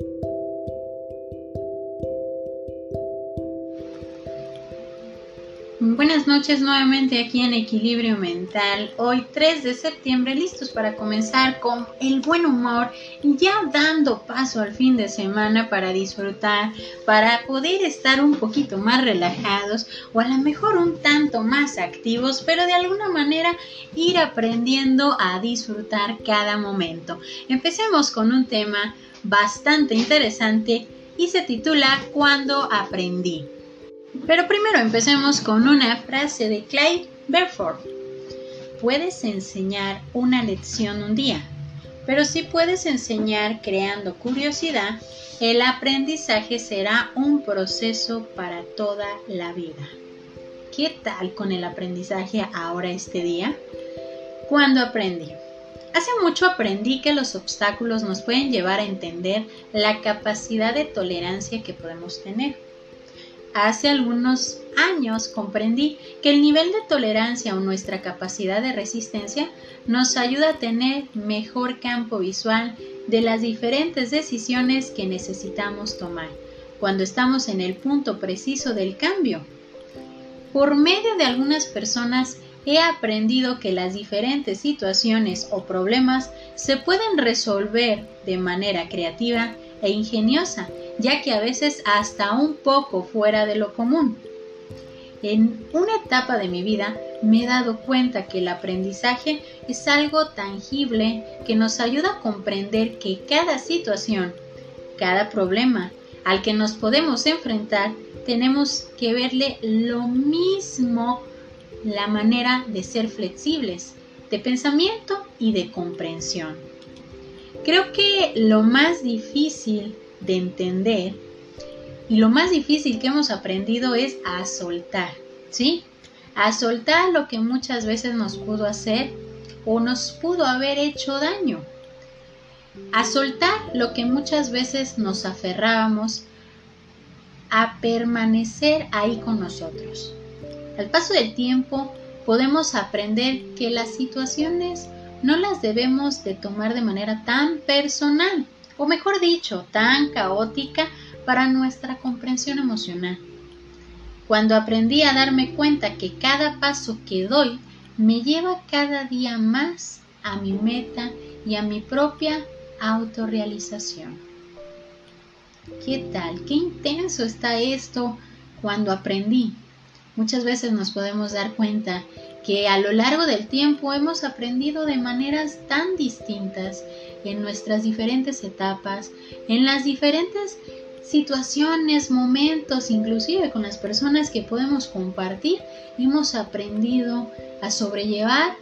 Thank you. Buenas noches nuevamente aquí en Equilibrio Mental. Hoy 3 de septiembre listos para comenzar con el buen humor ya dando paso al fin de semana para disfrutar, para poder estar un poquito más relajados o a lo mejor un tanto más activos, pero de alguna manera ir aprendiendo a disfrutar cada momento. Empecemos con un tema bastante interesante y se titula Cuando aprendí. Pero primero empecemos con una frase de Clyde Berford. Puedes enseñar una lección un día, pero si puedes enseñar creando curiosidad, el aprendizaje será un proceso para toda la vida. ¿Qué tal con el aprendizaje ahora este día? ¿Cuándo aprendí? Hace mucho aprendí que los obstáculos nos pueden llevar a entender la capacidad de tolerancia que podemos tener Hace algunos años comprendí que el nivel de tolerancia o nuestra capacidad de resistencia nos ayuda a tener mejor campo visual de las diferentes decisiones que necesitamos tomar cuando estamos en el punto preciso del cambio. Por medio de algunas personas he aprendido que las diferentes situaciones o problemas se pueden resolver de manera creativa e ingeniosa ya que a veces hasta un poco fuera de lo común. En una etapa de mi vida me he dado cuenta que el aprendizaje es algo tangible que nos ayuda a comprender que cada situación, cada problema al que nos podemos enfrentar, tenemos que verle lo mismo la manera de ser flexibles, de pensamiento y de comprensión. Creo que lo más difícil de entender. Y lo más difícil que hemos aprendido es a soltar, ¿sí? A soltar lo que muchas veces nos pudo hacer o nos pudo haber hecho daño. A soltar lo que muchas veces nos aferrábamos a permanecer ahí con nosotros. Al paso del tiempo podemos aprender que las situaciones no las debemos de tomar de manera tan personal o mejor dicho, tan caótica para nuestra comprensión emocional. Cuando aprendí a darme cuenta que cada paso que doy me lleva cada día más a mi meta y a mi propia autorrealización. ¿Qué tal? ¿Qué intenso está esto cuando aprendí? Muchas veces nos podemos dar cuenta que a lo largo del tiempo hemos aprendido de maneras tan distintas en nuestras diferentes etapas, en las diferentes situaciones, momentos, inclusive con las personas que podemos compartir, hemos aprendido a sobrellevar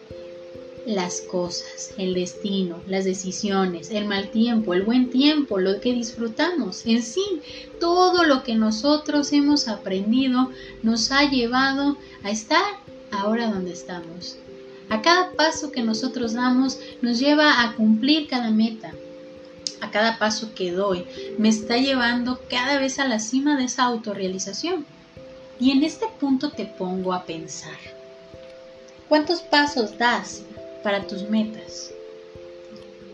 las cosas, el destino, las decisiones, el mal tiempo, el buen tiempo, lo que disfrutamos. En sí, todo lo que nosotros hemos aprendido nos ha llevado a estar ahora donde estamos. A cada paso que nosotros damos nos lleva a cumplir cada meta. A cada paso que doy me está llevando cada vez a la cima de esa autorrealización. Y en este punto te pongo a pensar. ¿Cuántos pasos das para tus metas?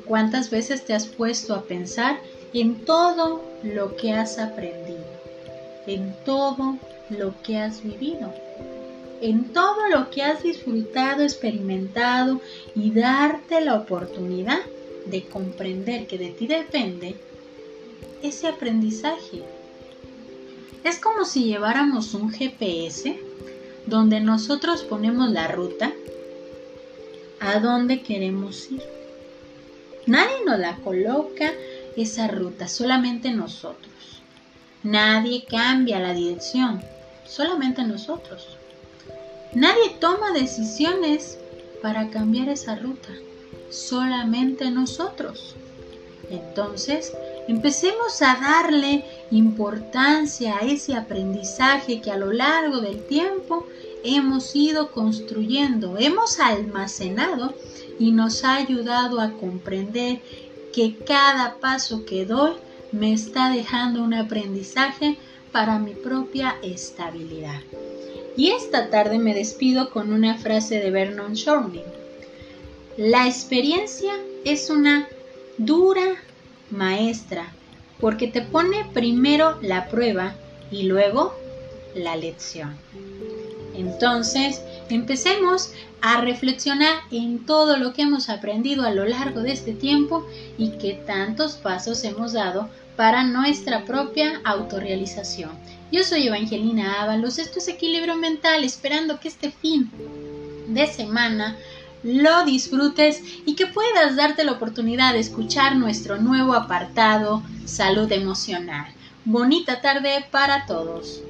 ¿Cuántas veces te has puesto a pensar en todo lo que has aprendido? En todo lo que has vivido en todo lo que has disfrutado, experimentado y darte la oportunidad de comprender que de ti depende ese aprendizaje. Es como si lleváramos un GPS donde nosotros ponemos la ruta a donde queremos ir. Nadie nos la coloca esa ruta, solamente nosotros. Nadie cambia la dirección, solamente nosotros. Nadie toma decisiones para cambiar esa ruta, solamente nosotros. Entonces, empecemos a darle importancia a ese aprendizaje que a lo largo del tiempo hemos ido construyendo, hemos almacenado y nos ha ayudado a comprender que cada paso que doy me está dejando un aprendizaje para mi propia estabilidad. Y esta tarde me despido con una frase de Vernon Shorning. La experiencia es una dura maestra porque te pone primero la prueba y luego la lección. Entonces, empecemos a reflexionar en todo lo que hemos aprendido a lo largo de este tiempo y qué tantos pasos hemos dado para nuestra propia autorrealización. Yo soy Evangelina Ábalos, esto es Equilibrio Mental, esperando que este fin de semana lo disfrutes y que puedas darte la oportunidad de escuchar nuestro nuevo apartado Salud Emocional. Bonita tarde para todos.